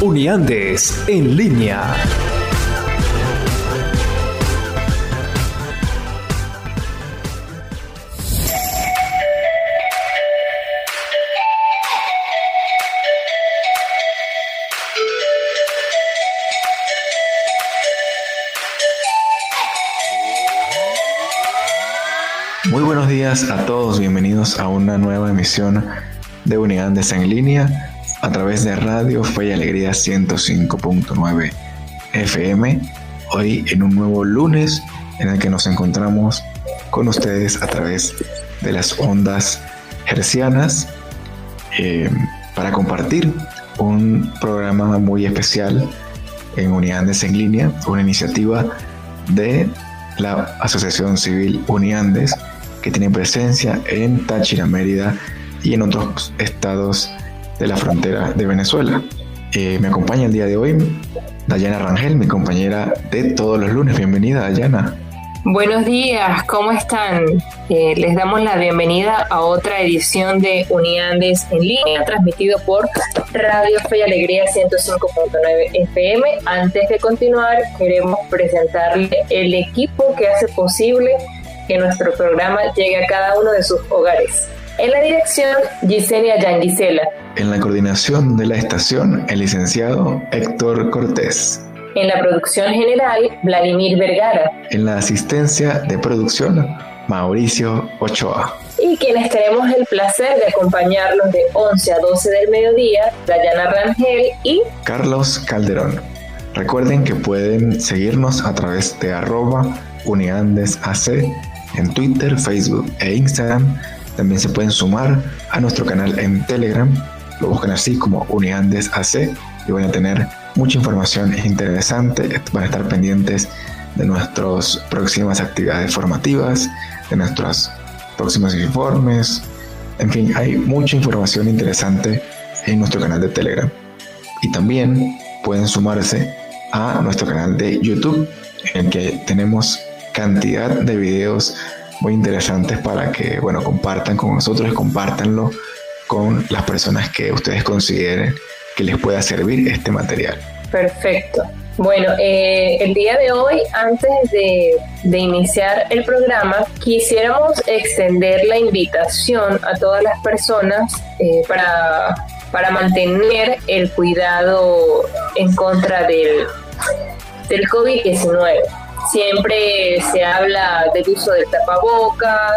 Uniandes en línea. Muy buenos días a todos, bienvenidos a una nueva emisión de Unidades en línea a través de Radio Fe y Alegría 105.9 FM. Hoy en un nuevo lunes en el que nos encontramos con ustedes a través de las ondas hercianas eh, para compartir un programa muy especial en Unidades en línea, una iniciativa de la Asociación Civil Uniandes que tiene presencia en Táchira, Mérida y en otros estados de la frontera de Venezuela. Eh, me acompaña el día de hoy Dayana Rangel, mi compañera de todos los lunes. Bienvenida, Dayana. Buenos días, ¿cómo están? Eh, les damos la bienvenida a otra edición de Uniandes en línea, transmitido por Radio Fe y Alegría 105.9 FM. Antes de continuar, queremos presentarle el equipo que hace posible que nuestro programa llegue a cada uno de sus hogares. En la dirección, Gisenia Yanguisela. En la coordinación de la estación, el licenciado Héctor Cortés. En la producción general, Vladimir Vergara. En la asistencia de producción, Mauricio Ochoa. Y quienes tenemos el placer de acompañarlos de 11 a 12 del mediodía, Dayana Rangel y Carlos Calderón. Recuerden que pueden seguirnos a través de arroba uniandesac en Twitter, Facebook e Instagram. También se pueden sumar a nuestro canal en Telegram. Lo buscan así como Uniandes AC y van a tener mucha información interesante. Van a estar pendientes de nuestras próximas actividades formativas, de nuestros próximos informes. En fin, hay mucha información interesante en nuestro canal de Telegram. Y también pueden sumarse a nuestro canal de YouTube, en el que tenemos cantidad de videos muy interesantes para que, bueno, compartan con nosotros y compartanlo con las personas que ustedes consideren que les pueda servir este material. Perfecto. Bueno, eh, el día de hoy, antes de, de, iniciar el programa, quisiéramos extender la invitación a todas las personas eh, para, para mantener el cuidado en contra del, del COVID-19. Siempre se habla del uso del tapabocas,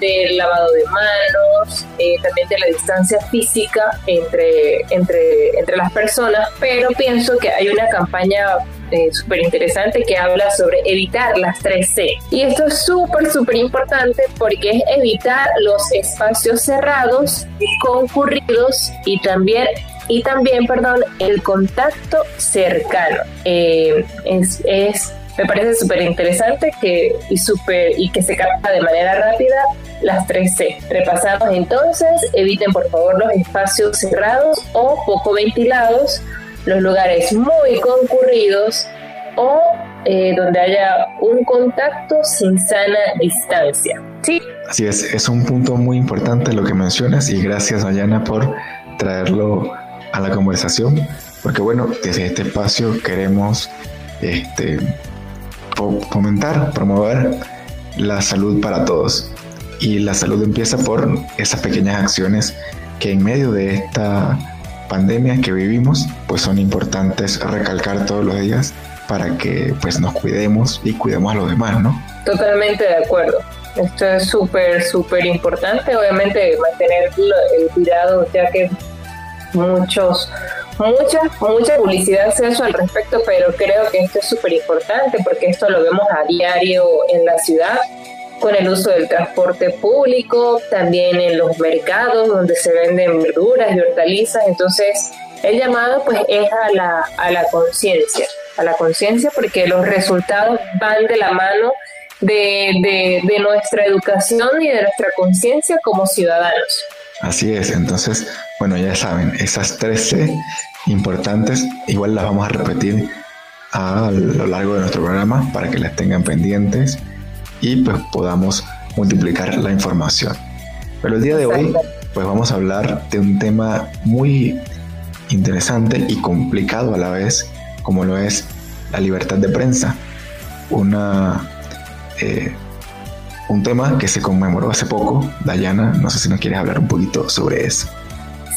del lavado de manos, eh, también de la distancia física entre, entre, entre las personas, pero pienso que hay una campaña eh, súper interesante que habla sobre evitar las 3C. Y esto es súper, súper importante porque es evitar los espacios cerrados, concurridos y también y también, perdón, el contacto cercano. Eh, es, es me parece súper interesante que, y, super, y que se capta de manera rápida las 3C. Repasamos entonces, eviten por favor los espacios cerrados o poco ventilados, los lugares muy concurridos o eh, donde haya un contacto sin sana distancia. ¿Sí? Así es, es un punto muy importante lo que mencionas y gracias Ayana por traerlo a la conversación, porque bueno, desde este espacio queremos este, fomentar, promover la salud para todos. Y la salud empieza por esas pequeñas acciones que en medio de esta pandemia que vivimos, pues son importantes recalcar todos los días para que pues nos cuidemos y cuidemos a los demás, ¿no? Totalmente de acuerdo. Esto es súper, súper importante, obviamente mantener el cuidado, ya que muchos mucha, mucha publicidad se hecho al respecto, pero creo que esto es súper importante porque esto lo vemos a diario en la ciudad con el uso del transporte público, también en los mercados donde se venden verduras y hortalizas. Entonces, El llamado pues es a la, a la conciencia, a la conciencia porque los resultados van de la mano de, de, nuestra educación y de nuestra conciencia como ciudadanos. Así es, entonces, bueno, ya saben, esas 13 importantes, igual las vamos a repetir a lo largo de nuestro programa para que las tengan pendientes y pues podamos multiplicar la información. Pero el día de hoy pues vamos a hablar de un tema muy interesante y complicado a la vez, como lo es la libertad de prensa. Una, eh, un tema que se conmemoró hace poco. Dayana, no sé si nos quieres hablar un poquito sobre eso.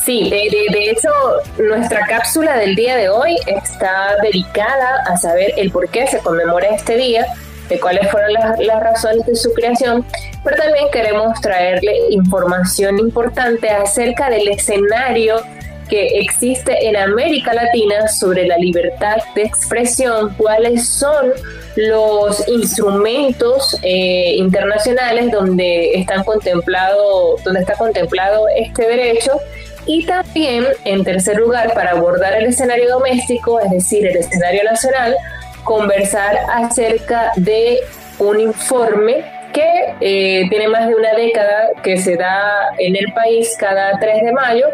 Sí, de, de, hecho, nuestra cápsula del día de hoy está dedicada a saber el por qué se conmemora este día, de cuáles fueron las, las razones de su creación, pero también queremos traerle información importante acerca del escenario que existe en América Latina sobre la libertad de expresión, cuáles son los instrumentos eh, internacionales donde están contemplado, donde está contemplado este derecho y también, en tercer lugar, para abordar el escenario doméstico, es decir, el escenario nacional, conversar acerca de un informe que eh, tiene más de una década que se da en el país cada 3 de mayo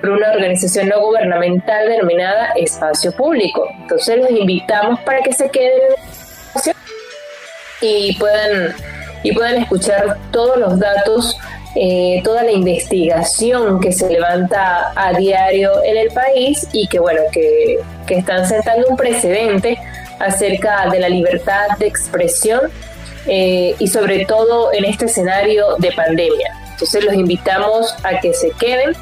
por una organización no gubernamental denominada Espacio Público. Entonces los invitamos para que se queden y puedan, y puedan escuchar todos los datos eh, toda la investigación que se levanta a diario en el país y que bueno que, que, están sentando un precedente acerca de la libertad de expresión eh, y sobre todo en este escenario de pandemia. Entonces los invitamos a que se queden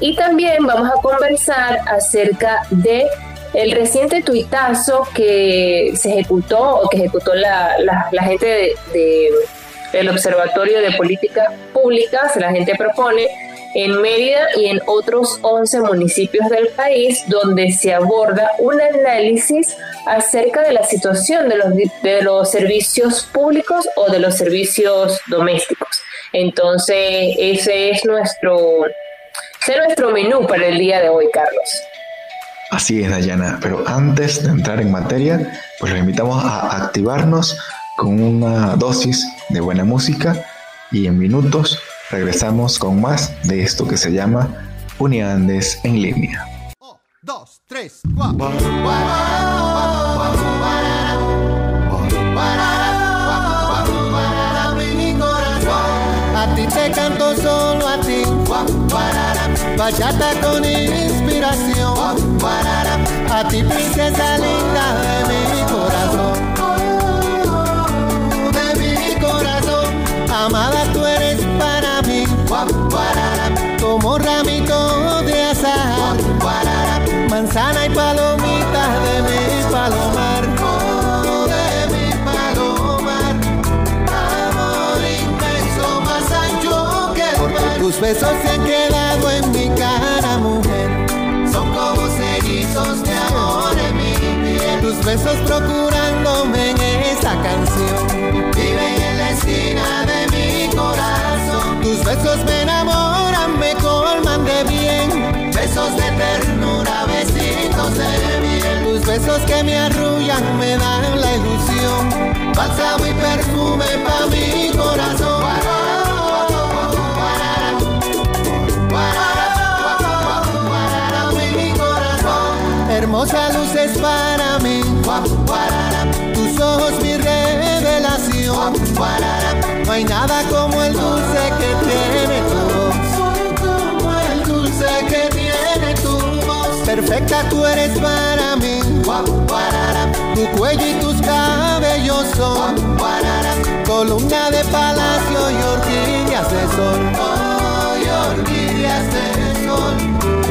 y también vamos a conversar acerca de el reciente tuitazo que se ejecutó o que ejecutó la, la, gente de el Observatorio de Políticas Públicas, la gente propone, en Mérida y en otros 11 municipios del país, donde se aborda un análisis acerca de la situación de los, de los servicios públicos o de los servicios domésticos. Entonces, ese es nuestro, ese es nuestro menú para el día de hoy, Carlos. Así es, Dayana, pero antes de entrar en materia, pues los invitamos a activarnos con una dosis de buena música y en minutos regresamos con más de esto que se llama Uniandes en línea. dos, tres, A ti te canto solo a ti. Bachata con inspiración. A ti princesa Tus besos se han quedado en mi cara, mujer. Son como cerizos de amor en mi piel. Tus besos procurándome en esta canción. Viven en la esquina de corazón. Tus besos me enamoran, me colman de bien. Besos de ternura, besitos de miel. Tus besos que me arrullan, me dan la ilusión. Bálsamo y hay nada como el dulce que tiene tu voz. Como el dulce que tiene tu voz. Perfecta tú eres para mí. Tu cuello y tus cabellos son columna de palacio y orquídeas de sol. Oh, y orquídeas de sol.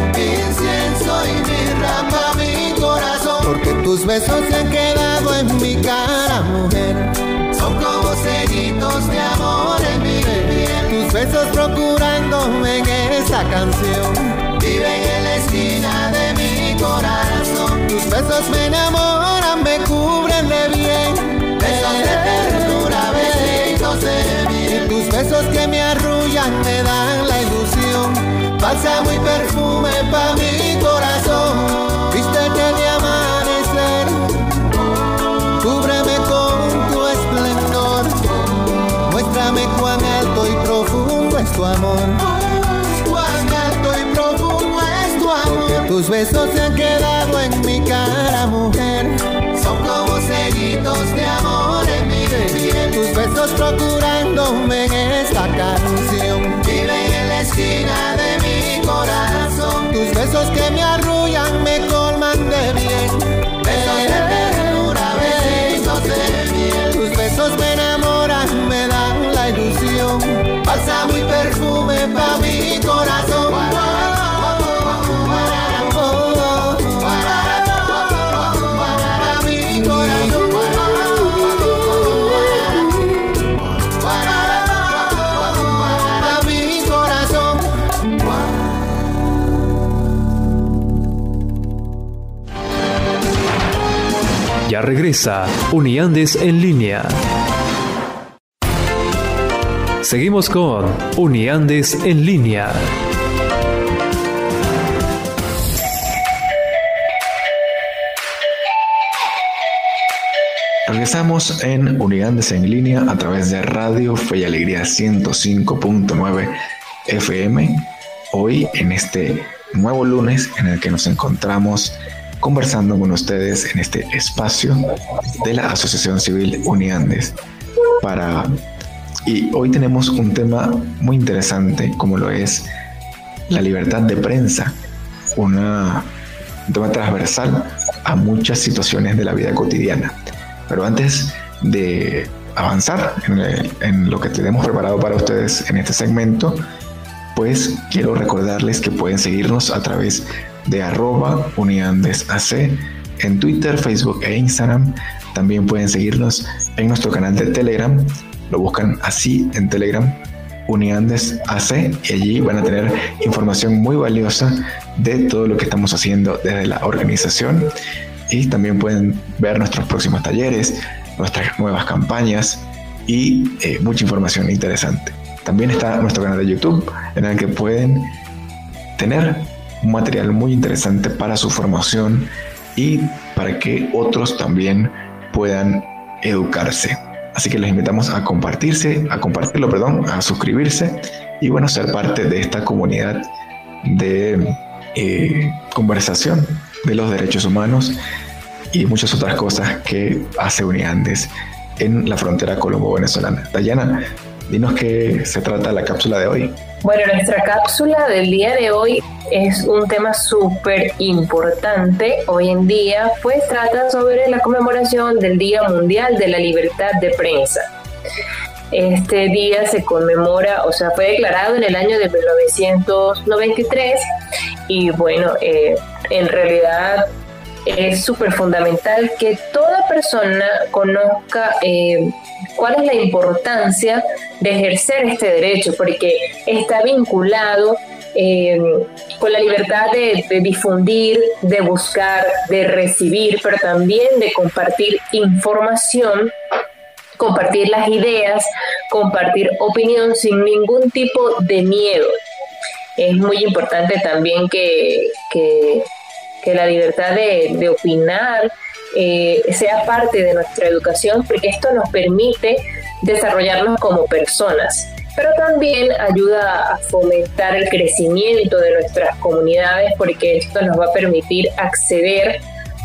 Incienso y mirra para mi corazón. Porque tus besos se han quedado en mi cara, mujer son Tus besos procurándome en esta canción. Viven en la esquina de mi corazón. Tus besos me enamoran, me cubren de bien. Besos de ternura, besitos de miel. Tus besos que me arrullan me dan la ilusión. Bálsamo y perfume pa' mi Tus besos regresa Uniandes en línea. Seguimos con Uniandes en línea. Regresamos en Unidades en línea a través de Radio Fe y Alegría 105.9 FM. Hoy en este nuevo lunes en el que nos encontramos conversando con ustedes en este espacio de la Asociación Civil Uniandes. Para y hoy tenemos un tema muy interesante como lo es la libertad de prensa, una, un tema transversal a muchas situaciones de la vida cotidiana. Pero antes de avanzar en, en lo que tenemos preparado para ustedes en este segmento, pues quiero recordarles que pueden seguirnos a través de arroba uniandesac en Twitter, Facebook e Instagram. También pueden seguirnos en nuestro canal de Telegram. Lo buscan así en Telegram, Uniandes AC, y allí van a tener información muy valiosa de todo lo que estamos haciendo desde la organización. Y también pueden ver nuestros próximos talleres, nuestras nuevas campañas y eh, mucha información interesante. También está nuestro canal de YouTube en el que pueden tener un material muy interesante para su formación y para que otros también puedan educarse. Así que les invitamos a compartirse, a compartirlo, perdón, a suscribirse y bueno, ser parte de esta comunidad de eh, conversación de los derechos humanos y muchas otras cosas que hace Uniandes en la frontera colombo-venezolana. Dayana, dinos qué se trata la cápsula de hoy. Bueno, nuestra cápsula del día de hoy es un tema súper importante hoy en día, pues trata sobre la conmemoración del Día Mundial de la Libertad de Prensa. Este día se conmemora, o sea, fue declarado en el año de 1993 y bueno, eh, en realidad es súper fundamental que toda persona conozca eh, cuál es la importancia de ejercer este derecho, porque está vinculado eh, con la libertad de, difundir, de buscar, de recibir, pero también de compartir información compartir las ideas, compartir opinión sin ningún tipo de miedo. Es muy importante también que, que, que la libertad de, de opinar eh, sea parte de nuestra educación porque esto nos permite desarrollarnos como personas, pero también ayuda a fomentar el crecimiento de nuestras comunidades porque esto nos va a permitir acceder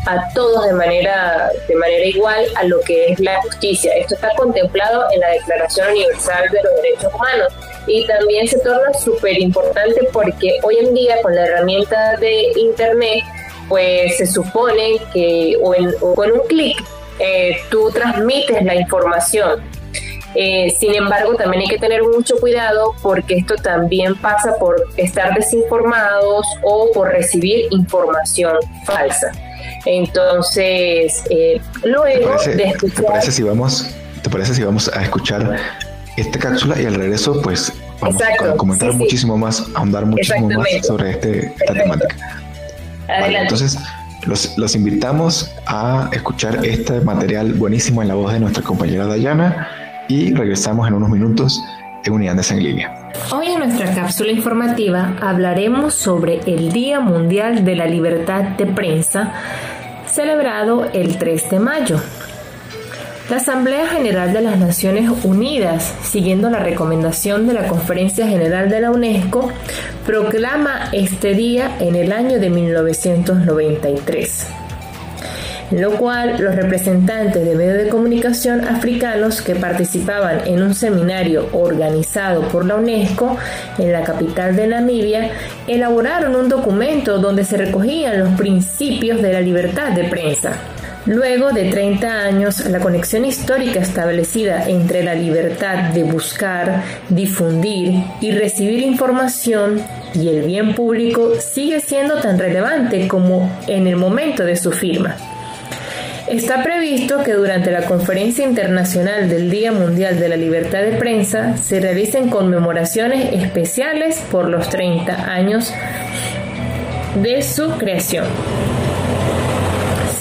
a todos de manera, de manera igual a lo que es la justicia. Esto está contemplado en la Declaración Universal de los Derechos Humanos y también se torna súper importante porque hoy en día con la herramienta de Internet, pues se supone que o, en, o con un clic eh, tú transmites la información. Eh, sin embargo, también hay que tener mucho cuidado porque esto también pasa por estar desinformados o por recibir información falsa. Entonces, eh, luego ¿Te parece, de ¿Te escuchar... parece si vamos, te parece si vamos a escuchar esta cápsula y al regreso pues vamos Exacto, a comentar sí, sí. muchísimo más, ahondar muchísimo más sobre este, esta Perfecto. temática? Vale, entonces los, los invitamos a escuchar este material buenísimo en la voz de nuestra compañera Dayana y regresamos en unos minutos en Unidades en línea. Hoy en nuestra cápsula informativa hablaremos sobre el Día Mundial de la Libertad de Prensa, celebrado el 3 de mayo. La Asamblea General de las Naciones Unidas, siguiendo la recomendación de la Conferencia General de la UNESCO, proclama este día en el año de 1993 en lo cual los representantes de medios de comunicación africanos que participaban en un seminario organizado por la UNESCO en la capital de Namibia elaboraron un documento donde se recogían los principios de la libertad de prensa. Luego de 30 años, la conexión histórica establecida entre la libertad de buscar, difundir y recibir información y el bien público sigue siendo tan relevante como en el momento de su firma. Está previsto que durante la Conferencia Internacional del Día Mundial de la Libertad de Prensa se realicen conmemoraciones especiales por los 30 años de su creación.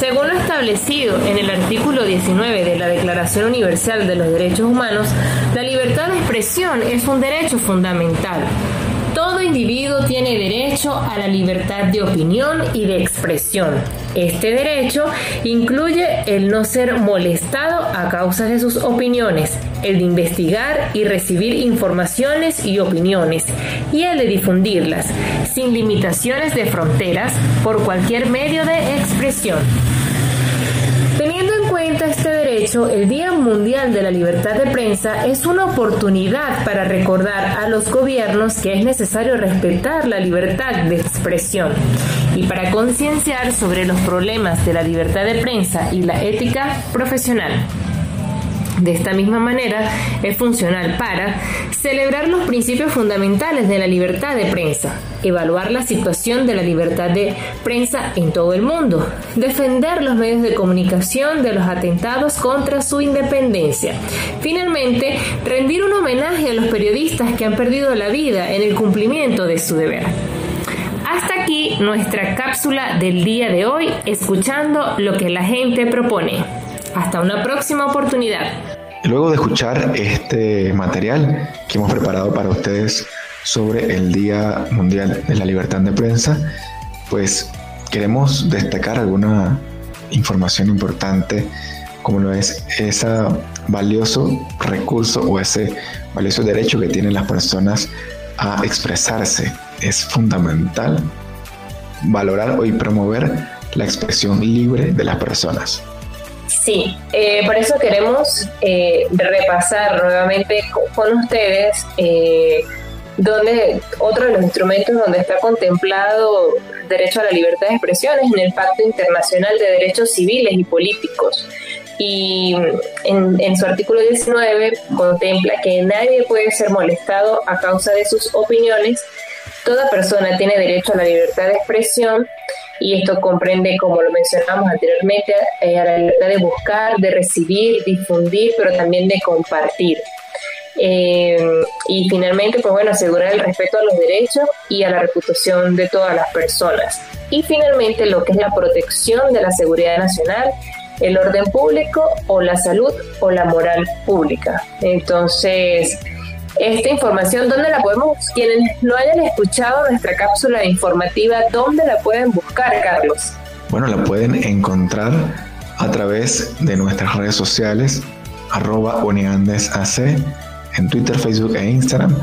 Según lo establecido en el artículo 19 de la Declaración Universal de los Derechos Humanos, la libertad de expresión es un derecho fundamental todo individuo tiene derecho a la libertad de opinión y de expresión. Este derecho incluye el no ser molestado a causa de sus opiniones, el de investigar y recibir informaciones y opiniones, y el de difundirlas, sin limitaciones de fronteras, por cualquier medio de expresión. Este derecho, el Día Mundial de la Libertad de Prensa es una oportunidad para recordar a los gobiernos que es necesario respetar la libertad de expresión y para concienciar sobre los problemas de la libertad de prensa y la ética profesional. De esta misma manera, es funcional para celebrar los principios fundamentales de la libertad de prensa, evaluar la situación de la libertad de prensa en todo el mundo, defender los medios de comunicación de los atentados contra su independencia. Finalmente, rendir un homenaje a los periodistas que han perdido la vida en el cumplimiento de su deber. Nuestra cápsula del día de hoy, escuchando lo que la gente propone. Hasta una próxima oportunidad. Luego de escuchar este material que hemos preparado para ustedes sobre el Día Mundial de la Libertad de Prensa, pues queremos destacar alguna información importante como lo es ese valioso recurso o ese valioso derecho que tienen las personas a expresarse. Es fundamental valorar y promover la expresión libre de las personas. Sí, eh, por eso queremos eh, repasar nuevamente con ustedes eh, donde otro de los instrumentos donde está contemplado derecho a la libertad de expresión es en el Pacto Internacional de Derechos Civiles y Políticos. Y en, en su artículo 19 contempla que nadie puede ser molestado a causa de sus opiniones. Toda persona tiene derecho a la libertad de expresión y esto comprende, como lo mencionamos anteriormente, eh, a la libertad de buscar, de recibir, difundir, pero también de compartir. Eh, y finalmente, pues bueno, asegurar el respeto a los derechos y a la reputación de todas las personas. Y finalmente, lo que es la protección de la seguridad nacional, el orden público o la salud o la moral pública. Entonces, esta información, ¿dónde la podemos, quienes no hayan escuchado nuestra cápsula informativa, ¿dónde la pueden buscar, Carlos? Bueno, la pueden encontrar a través de nuestras redes sociales, arroba uniandesac, en Twitter, Facebook e Instagram,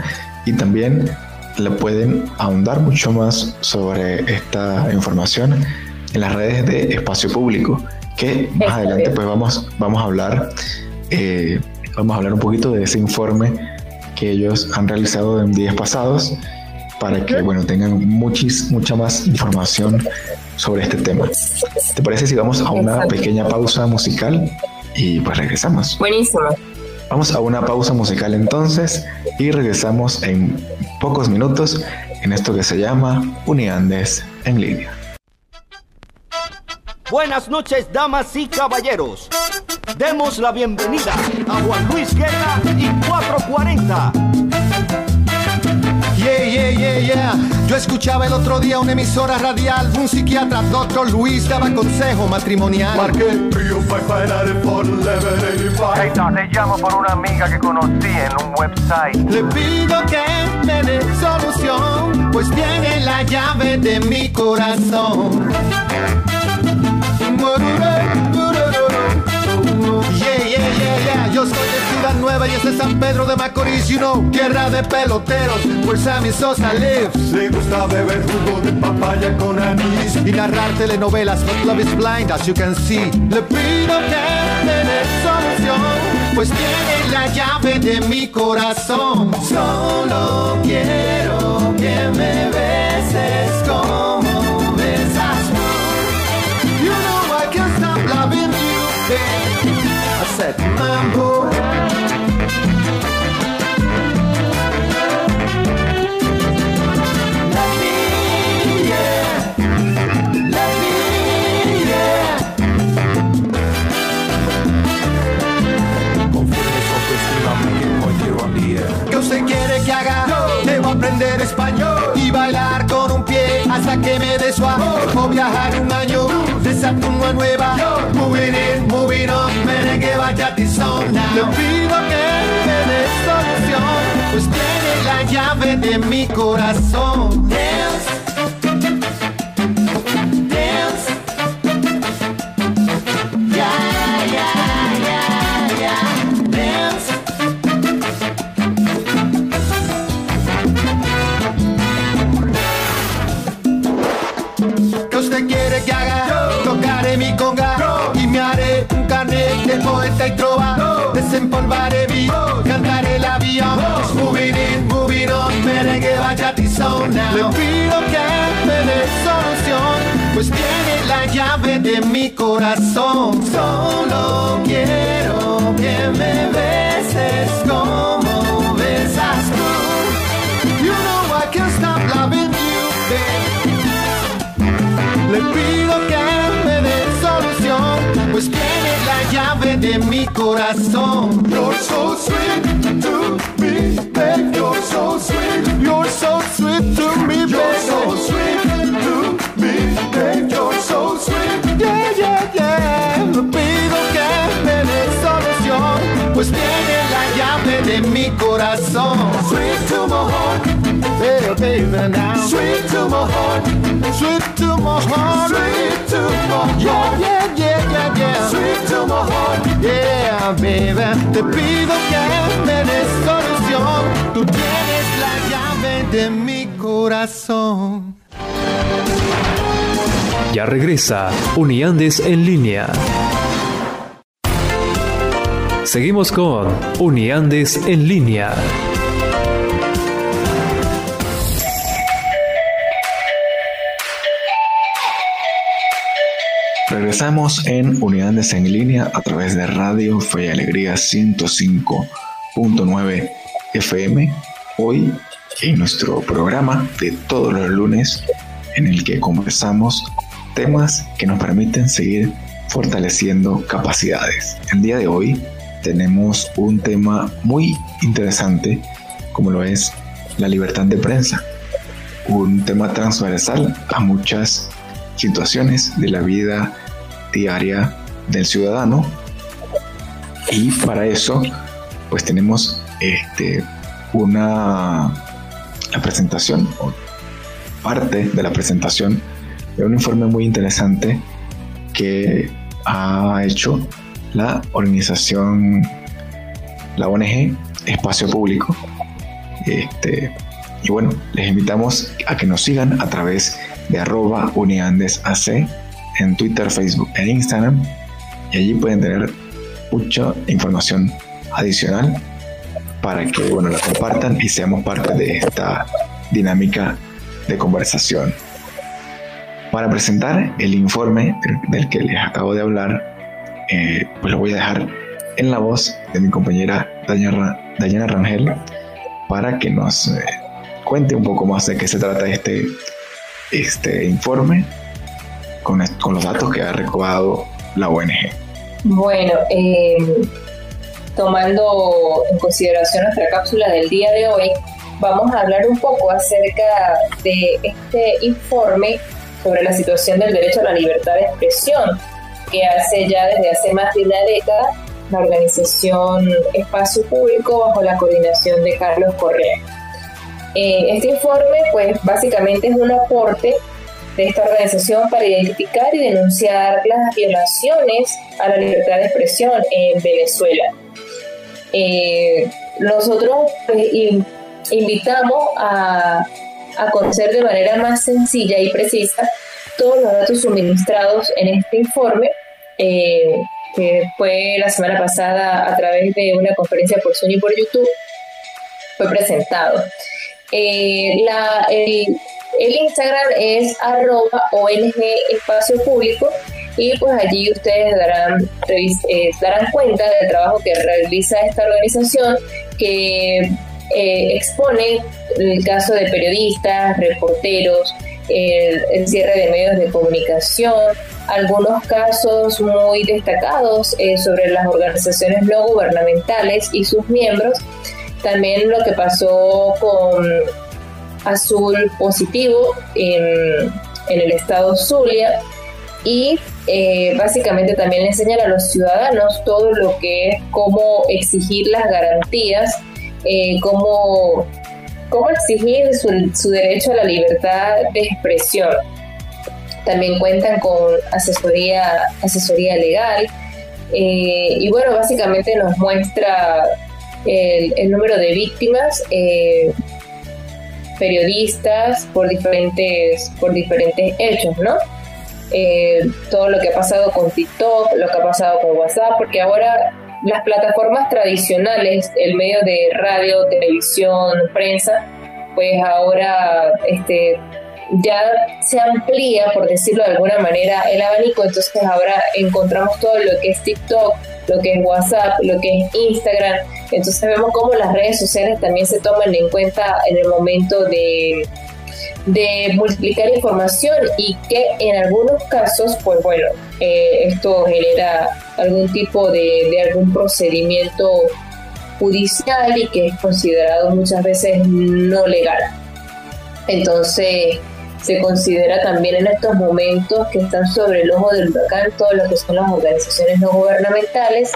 y también le pueden ahondar mucho más sobre esta información en las redes de espacio público, que más adelante pues vamos, vamos a hablar, eh, vamos a hablar un poquito de ese informe que ellos han realizado en días pasados para que bueno tengan muchis, mucha más información sobre este tema. ¿Te parece si vamos a una pequeña pausa musical y pues regresamos? Buenísimo. Vamos a una pausa musical entonces y regresamos en pocos minutos en esto que se llama Uniandes en línea. Buenas noches, damas y caballeros. Demos la bienvenida a Juan Luis Guerra y 440. Yeah, yeah, yeah, yeah. Yo escuchaba el otro día una emisora radial. Un psiquiatra, doctor Luis, daba consejo matrimonial. Marqué Hey, te llamo por una amiga que conocí en un website. Le pido que me dé solución, pues tiene la llave de mi corazón. Yeah, yeah, yeah. belleza San Pedro de Macorís, you know, tierra de peloteros, where Sammy Sosa lives. Le gusta beber jugo de papaya con anís y narrar telenovelas, but love is blind, as you can see. Le pido que me dé solución, pues tiene la llave de mi corazón. Solo quiero que me beses como besas tú. You know I can't stop loving you. Said, mambo. ¿Qué usted quiere que haga? Debo aprender español y bailar con un pie hasta que me dé suave. O viajar un año de Saturno a Nueva York. Moving in, moving on, merengue, bachata y now. Le pido que me dé solución, pues tiene la llave de mi corazón. Dance. Le pido que me dé solución, pues tiene la llave de mi corazón. Solo quiero que me beses como besas tú. You know I can't stop loving you, babe. Le pido que me dé solución, pues tiene la llave de mi corazón. You're so sweet to me, babe. You're so sweet. You're so sweet to me, babe. You're so sweet to me, babe. You're so sweet. Yeah, yeah, yeah. Pido que me dé solución, pues tiene la llave de mi corazón. Sweet to my heart. Baby, baby, now. Sweet to my heart. Sweet to my heart. Sweet to my heart. Yeah, yeah, yeah, yeah, yeah. Sweet to my heart. Yeah, baby. Te pido que me des solución. Tú tienes la llave de mi corazón. Ya regresa Uniandes en línea. Seguimos con Uniandes en línea. Regresamos en Unidades en línea a través de Radio Fe y Alegría 105.9 FM. Hoy en nuestro programa de todos los lunes en el que conversamos temas que nos permiten seguir fortaleciendo capacidades. El día de hoy tenemos un tema muy interesante como lo es la libertad de prensa. Un tema transversal a muchas situaciones de la vida diaria del ciudadano y para eso pues tenemos este una la presentación o parte de la presentación de un informe muy interesante que ha hecho la organización la ONG Espacio Público. Este y bueno les invitamos a que nos sigan a través de arroba uniandesac en Twitter, Facebook e Instagram y allí pueden tener mucha información adicional para que bueno, la compartan y seamos parte de esta dinámica de conversación. Para presentar el informe del que les acabo de hablar, eh, pues lo voy a dejar en la voz de mi compañera Dayana Rangel para que nos eh, cuente un poco más de qué se trata este este informe con, con los datos que ha recabado la ONG. Bueno, eh, tomando en consideración nuestra cápsula del día de hoy, vamos a hablar un poco acerca de este informe sobre la situación del derecho a la libertad de expresión que hace ya desde hace más de una década la organización Espacio Público bajo la coordinación de Carlos Correa. Eh, este informe, pues básicamente es un aporte de esta organización para identificar y denunciar las violaciones a la libertad de expresión en Venezuela. Eh, nosotros pues, invitamos a, conocer de manera más sencilla y precisa todos los datos suministrados en este informe, eh, que fue la semana pasada a través de una conferencia por Zoom y por YouTube, fue presentado. Eh, el, Instagram es arroba ONG Espacio Público y pues allí ustedes darán, eh, darán cuenta del trabajo que realiza esta organización que expone el caso de periodistas, reporteros, el, cierre de medios de comunicación, algunos casos muy destacados eh, sobre las organizaciones no gubernamentales y sus miembros, también lo que pasó con Azul Positivo en, el estado Zulia y eh, básicamente también le enseñan a los ciudadanos todo lo que es cómo exigir las garantías, eh, cómo cómo exigir su, derecho a la libertad de expresión. También cuentan con asesoría, asesoría legal eh, y bueno, básicamente nos muestra el, número de víctimas, periodistas por diferentes, por diferentes hechos, ¿no? Eh, todo lo que ha pasado con TikTok, lo que ha pasado con WhatsApp, porque ahora las plataformas tradicionales, el medio de radio, televisión, prensa, pues ahora este, ya se amplía, por decirlo de alguna manera, el abanico, entonces ahora encontramos todo lo que es TikTok, lo que es WhatsApp, lo que es Instagram, entonces vemos cómo las redes sociales también se toman en cuenta en el momento de, de multiplicar información y que en algunos casos, pues bueno, eh, esto genera algún tipo de, de, algún procedimiento judicial y que es considerado muchas veces no legal. Entonces, se considera también en estos momentos que están sobre el ojo del huracán todo lo que son las organizaciones no gubernamentales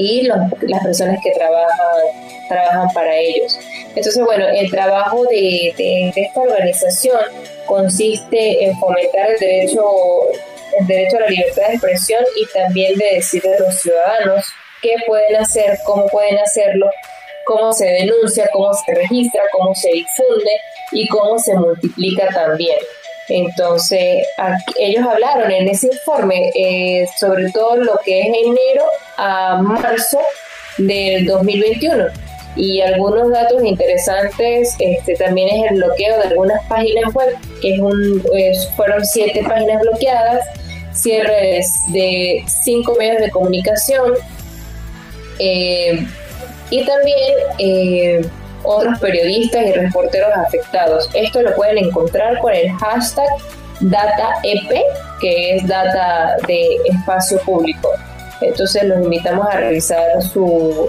y las personas que trabajan, trabajan para ellos. Entonces, bueno, el trabajo de, de, esta organización consiste en fomentar el derecho, el derecho a la libertad de expresión y también de decirle a los ciudadanos qué pueden hacer, cómo pueden hacerlo, cómo se denuncia, cómo se registra, cómo se difunde y cómo se multiplica también. Entonces, ellos hablaron en ese informe eh, sobre todo lo que es enero a marzo del 2021 y algunos datos interesantes este, también es el bloqueo de algunas páginas web, que es un, fueron siete páginas bloqueadas, cierres de cinco medios de comunicación eh, y también eh, otros periodistas y reporteros afectados. Esto lo pueden encontrar con el hashtag DataEP, que es data de espacio público. Entonces los invitamos a revisar su,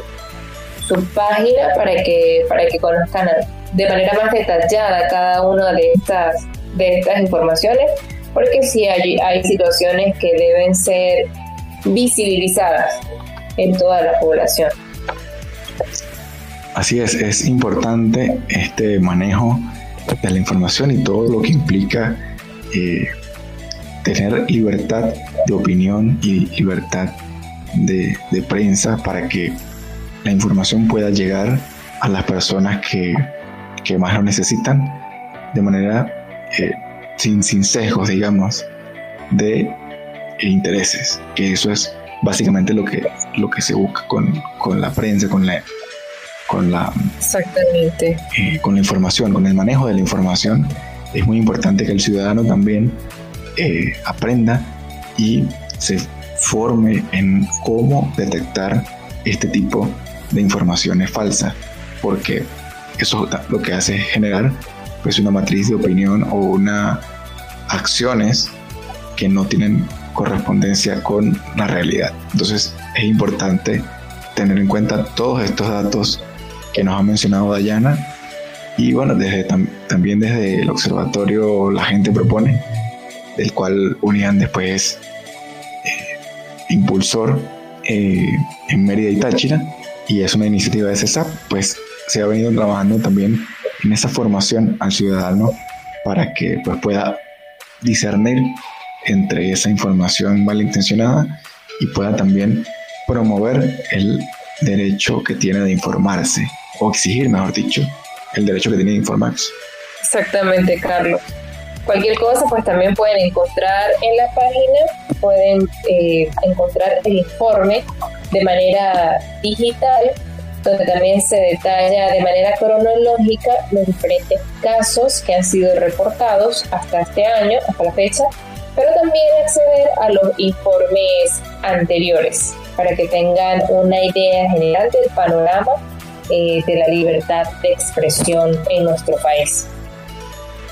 su página para que, para que conozcan de manera más detallada cada una de estas, de estas informaciones, porque sí hay, hay situaciones que deben ser visibilizadas en toda la población. Así es, es importante este manejo de la información y todo lo que implica eh, tener libertad de opinión y libertad de, prensa para que la información pueda llegar a las personas que, más lo necesitan de manera eh, sin, sin sesgos, digamos, de intereses, que eso es básicamente lo que, lo que se busca con, con la prensa, con la con la, Exactamente. Eh, con la información, con el manejo de la información. Es muy importante que el ciudadano también eh, aprenda y se forme en cómo detectar este tipo de informaciones falsas, porque eso lo que hace es generar pues una matriz de opinión o una acciones que no tienen correspondencia con la realidad. Entonces es importante tener en cuenta todos estos datos que nos ha mencionado Dayana. Y bueno, desde, también desde el observatorio La Gente Propone, del cual Unian después eh, impulsor eh, en Mérida y Táchira, y es una iniciativa de CESAP, pues se ha venido trabajando también en esa formación al ciudadano para que pues, pueda discernir entre esa información malintencionada y pueda también promover el derecho que tiene de informarse, o exigir, mejor dicho, el derecho que tiene de informarse. Exactamente, Carlos. Cualquier cosa, pues también pueden encontrar en la página, pueden eh, encontrar el informe de manera digital, donde también se detalla de manera cronológica los diferentes casos que han sido reportados hasta este año, hasta la fecha, pero también acceder a los informes anteriores para que tengan una idea general del panorama eh, de la libertad de expresión en nuestro país.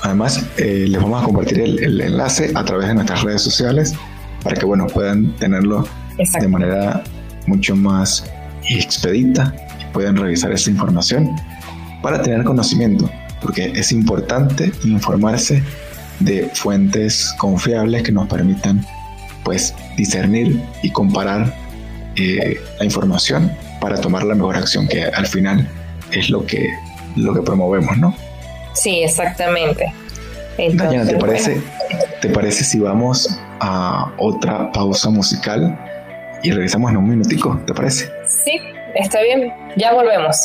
Además, eh, les vamos a compartir el, enlace a través de nuestras redes sociales para que bueno, puedan tenerlo de manera mucho más expedita y puedan revisar esa información para tener conocimiento, porque es importante informarse de fuentes confiables que nos permitan pues discernir y comparar eh, la información para tomar la mejor acción que al final es lo que lo que promovemos, ¿no? Sí, exactamente. Entonces, ¿te parece, ¿te parece si vamos a otra pausa musical y regresamos en un minutico? ¿Te parece? Sí, está bien. Ya volvemos.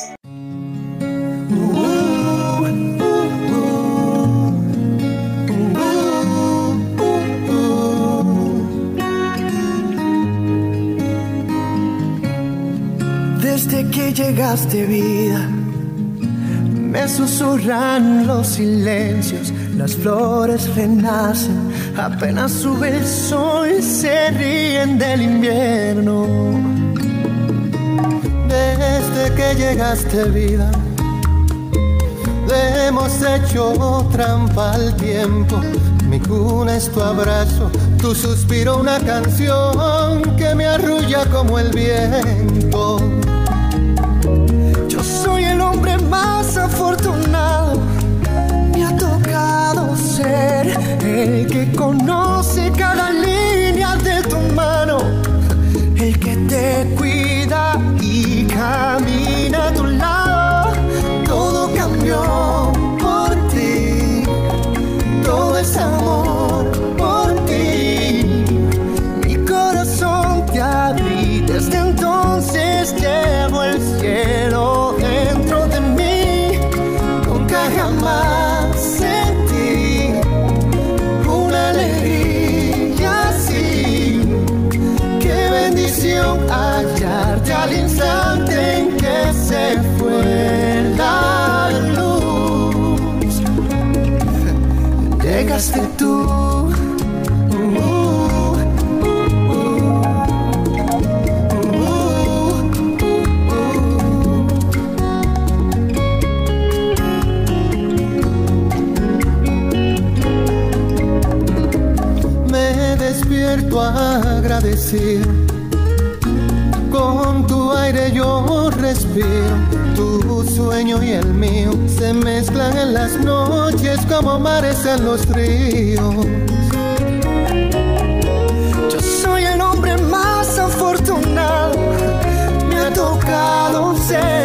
Que llegaste vida me susurran los silencios, las flores renacen, apenas sube el sol, se ríen del invierno. Desde que llegaste vida, le hemos hecho trampa al tiempo. Mi cuna es tu abrazo, tu suspiro una canción que me arrulla como el viento afortunado. Me ha tocado ser el que conoce cada línea de tu mano, el que te cuida y camina a tu lado. Todo cambió Llegaste tú. Me despierto agradecido con tu aire yo respiro, tu sueño y el mío se mezclan en las noches como mares en los ríos. Yo soy el hombre más afortunado, me ha tocado ser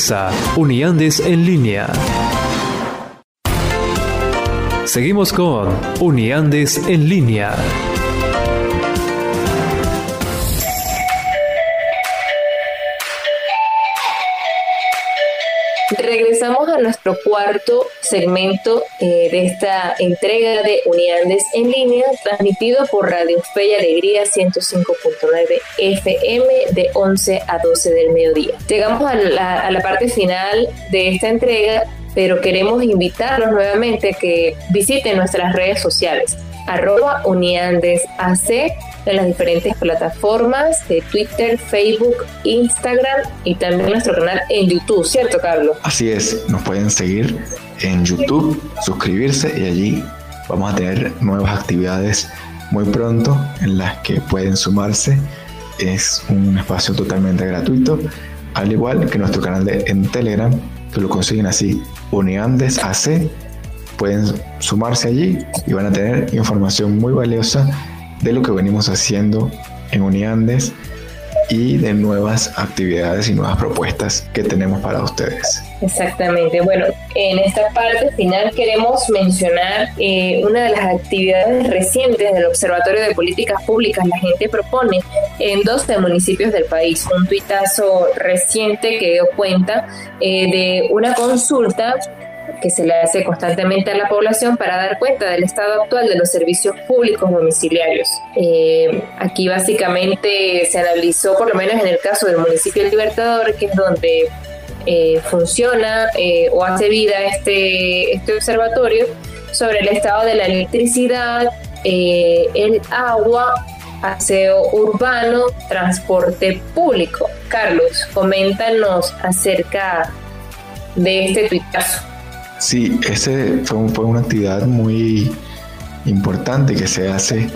regresa Uniandes en línea. Seguimos con Uniandes en línea. Nuestro cuarto segmento eh, de esta entrega de Uniandes en línea, transmitido por Radio Fe y Alegría 105.9 FM de 11 a 12 del mediodía. Llegamos a la, a la parte final de esta entrega, pero queremos invitarlos nuevamente a que visiten nuestras redes sociales arroba uniandesac en las diferentes plataformas de Twitter, Facebook, Instagram y también nuestro canal en YouTube, ¿cierto Carlos? Así es, nos pueden seguir en YouTube, suscribirse y allí vamos a tener nuevas actividades muy pronto en las que pueden sumarse. Es un espacio totalmente gratuito, al igual que nuestro canal de, en Telegram, que lo consiguen así, uniandesac pueden sumarse allí y van a tener información muy valiosa de lo que venimos haciendo en Uniandes y de nuevas actividades y nuevas propuestas que tenemos para ustedes. Exactamente. Bueno, en esta parte final queremos mencionar eh, una de las actividades recientes del Observatorio de Políticas Públicas. La gente propone en 12 municipios del país un tuitazo reciente que dio cuenta eh, de una consulta que se le hace constantemente a la población para dar cuenta del estado actual de los servicios públicos domiciliarios. Eh, aquí básicamente se analizó, por lo menos en el caso del municipio de Libertador, que es donde eh, funciona eh, o hace vida este, este observatorio, sobre el estado de la electricidad, el agua, aseo urbano, transporte público. Carlos, coméntanos acerca de este tuitazo. Sí, ese fue, fue, una actividad muy importante que se hace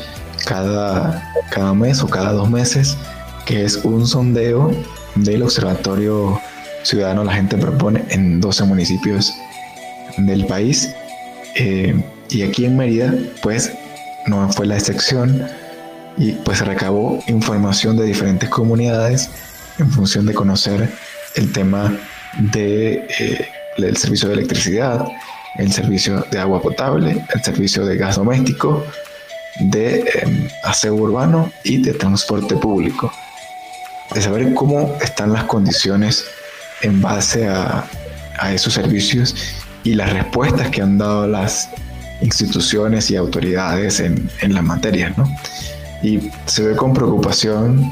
cada, cada mes o cada dos meses, que es un sondeo del Observatorio Ciudadano La Gente Propone en 12 municipios del país. Eh, y aquí en Mérida, pues no fue la excepción y pues se recabó información de diferentes comunidades en función de conocer el tema de eh, el servicio de electricidad, el servicio de agua potable, el servicio de gas doméstico, de em, aseo urbano y de transporte público. De saber cómo están las condiciones en base a, esos servicios y las respuestas que han dado las instituciones y autoridades en, en las materias. ¿no? Y se ve con preocupación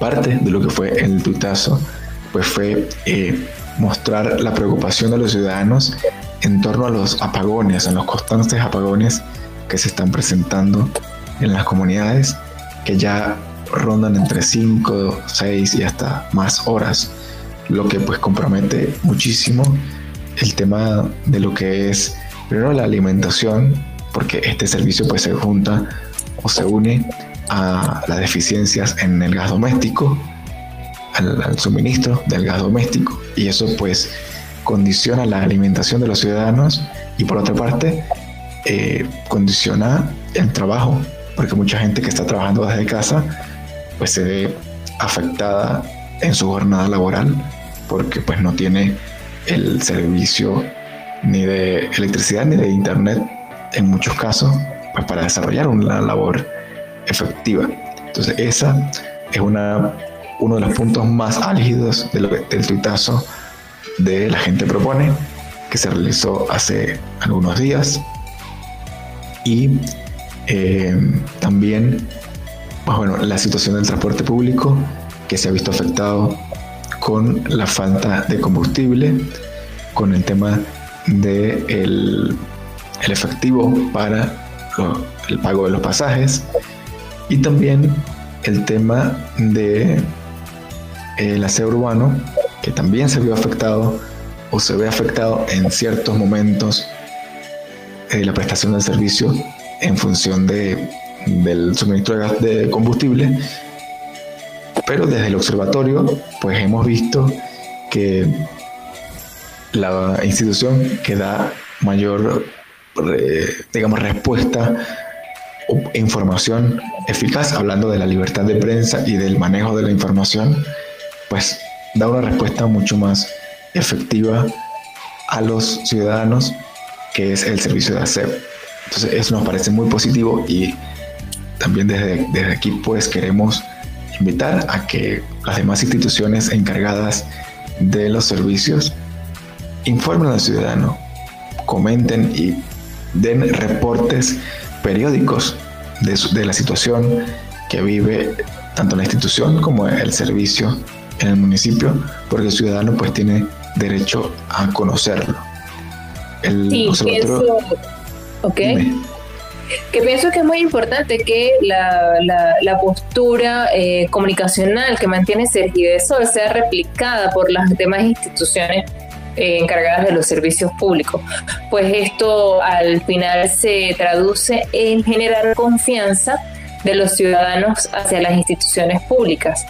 parte de lo que fue el tutazo, pues fue eh, mostrar la preocupación de los ciudadanos en torno a los apagones, a los constantes apagones que se están presentando en las comunidades, que ya rondan entre 5, 6 y hasta más horas, lo que pues compromete muchísimo el tema de lo que es primero la alimentación, porque este servicio pues se junta o se une a las deficiencias en el gas doméstico, al, suministro del gas doméstico y eso pues condiciona la alimentación de los ciudadanos y por otra parte eh, condiciona el trabajo porque mucha gente que está trabajando desde casa pues se ve afectada en su jornada laboral porque pues no tiene el servicio ni de electricidad ni de internet en muchos casos pues para desarrollar una labor efectiva. Entonces esa es una uno de los puntos más álgidos del tuitazo de La Gente Propone, que se realizó hace algunos días. Y eh, también, pues bueno, la situación del transporte público, que se ha visto afectado con la falta de combustible, con el tema de el, efectivo para el pago de los pasajes y también el tema de el aseo urbano, que también se vio afectado o se ve afectado en ciertos momentos de la prestación del servicio en función de, del suministro de, gas de combustible. Pero desde el observatorio, pues hemos visto que la institución que da mayor, eh, digamos, respuesta o información eficaz, hablando de la libertad de prensa y del manejo de la información, pues da una respuesta mucho más efectiva a los ciudadanos que es el servicio de aseo. Entonces eso nos parece muy positivo y también desde, desde aquí pues queremos invitar a que las demás instituciones encargadas de los servicios informen al ciudadano, comenten y den reportes periódicos de, de la situación que vive tanto la institución como el servicio en el municipio, porque el ciudadano pues tiene derecho a conocerlo. El sí, pienso, que pienso que es muy importante que la, la, postura eh, comunicacional que mantiene Sergio de Sol sea replicada por las demás instituciones eh, encargadas de los servicios públicos, pues esto al final se traduce en generar confianza de los ciudadanos hacia las instituciones públicas.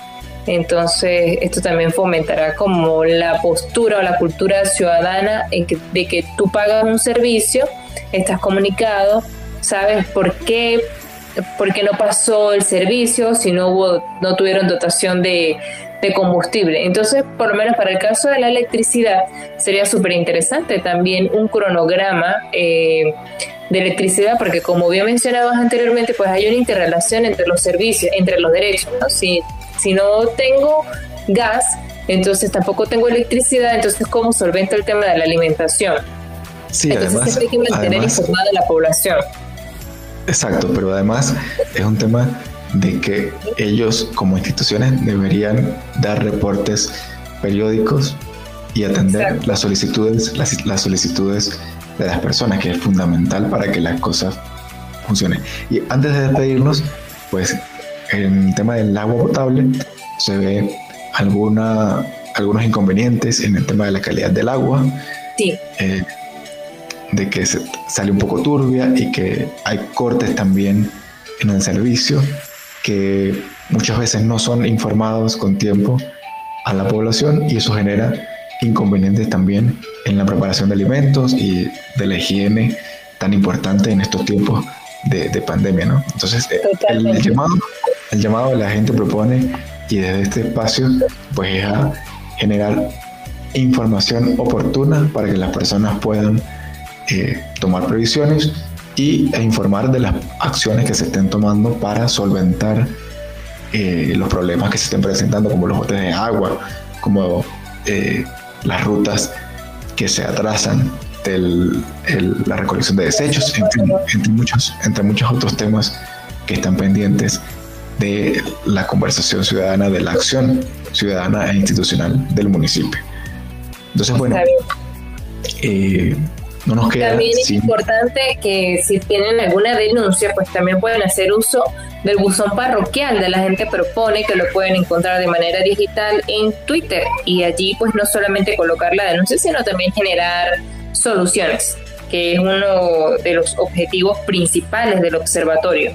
Entonces, esto también fomentará como la postura o la cultura ciudadana en de que tú pagas un servicio, estás comunicado, sabes por qué, por qué no pasó el servicio, si no hubo, no tuvieron dotación de, de combustible. Entonces, por lo menos para el caso de la electricidad, sería súper interesante también un cronograma eh, de electricidad, porque como bien mencionabas anteriormente, pues hay una interrelación entre los servicios, entre los derechos. Si, si no tengo gas, entonces tampoco tengo electricidad, entonces ¿cómo solvento el tema de la alimentación? Sí, entonces hay que mantener informada a la población. Exacto, pero además es un tema de que ellos como instituciones deberían dar reportes periódicos y atender las solicitudes, las, las, solicitudes de las personas, que es fundamental para que las cosas funcionen. Y antes de despedirnos, pues en el tema del agua potable se ve alguna, algunos inconvenientes en el tema de la calidad del agua. Sí. Eh, de que se sale un poco turbia y que hay cortes también en el servicio que muchas veces no son informados con tiempo a la población y eso genera inconvenientes también en la preparación de alimentos y de la higiene tan importante en estos tiempos de, pandemia, ¿no? Entonces, eh, el, llamado, el llamado de la gente propone y desde este espacio, pues es a generar información oportuna para que las personas puedan eh, tomar previsiones y, e informar de las acciones que se estén tomando para solventar eh, los problemas que se estén presentando, como los botes de agua, como eh, las rutas que se atrasan, del, la recolección de desechos, entre, muchos, entre muchos otros temas que están pendientes de la conversación ciudadana, de la acción ciudadana e institucional del municipio. Entonces, bueno, eh, también es importante que si tienen alguna denuncia, pues también pueden hacer uso del buzón parroquial de la gente propone que lo pueden encontrar de manera digital en Twitter. Y allí pues no solamente colocar la denuncia, sino también generar soluciones, que es uno de los objetivos principales del observatorio.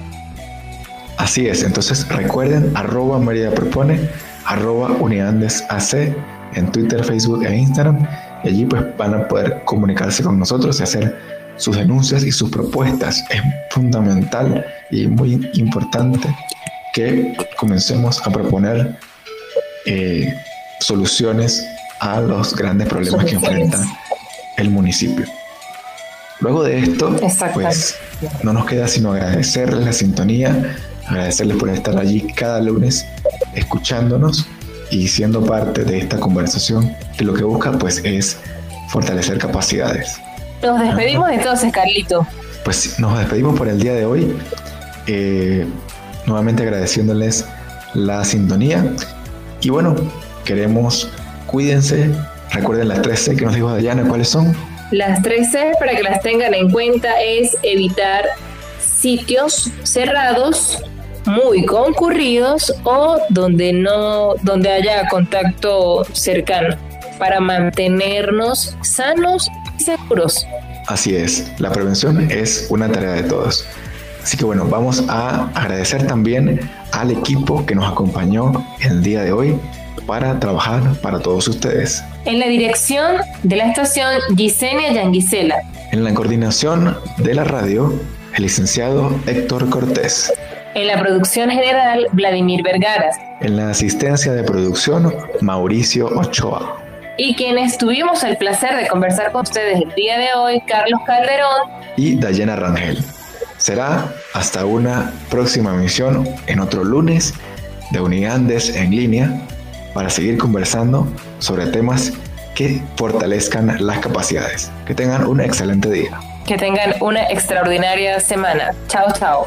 Así es, entonces recuerden arroba María Propone, arroba Uniandes AC en Twitter, Facebook e Instagram y allí pues van a poder comunicarse con nosotros y hacer sus denuncias y sus propuestas. Es fundamental y muy importante que comencemos a proponer eh, soluciones a los grandes problemas que enfrenta el municipio. Luego de esto, pues no nos queda sino agradecerles la sintonía, agradecerles por estar allí cada lunes escuchándonos y siendo parte de esta conversación que lo que busca pues es fortalecer capacidades. Nos despedimos entonces, Carlito. Pues nos despedimos por el día de hoy, eh, nuevamente agradeciéndoles la sintonía y bueno, queremos, cuídense, recuerden las 13 que nos dijo Dayana, ¿cuáles son? Las 13 para que las tengan en cuenta es evitar sitios cerrados muy concurridos o donde no donde haya contacto cercano para mantenernos sanos y seguros. Así es, la prevención es una tarea de todos. Así que bueno, vamos a agradecer también al equipo que nos acompañó el día de hoy para trabajar para todos ustedes. En la dirección de la estación Gisenia Yanguisela. En la coordinación de la radio, el licenciado Héctor Cortés. En la producción general, Vladimir Vergara. En la asistencia de producción, Mauricio Ochoa. y quienes tuvimos el placer de conversar con ustedes el día de hoy, Carlos Calderón y Dayana Rangel. Será hasta una próxima emisión en otro lunes de Uniandes en línea para seguir conversando sobre temas que fortalezcan las capacidades. Que tengan un excelente día. Que tengan una extraordinaria semana. Chao, chao.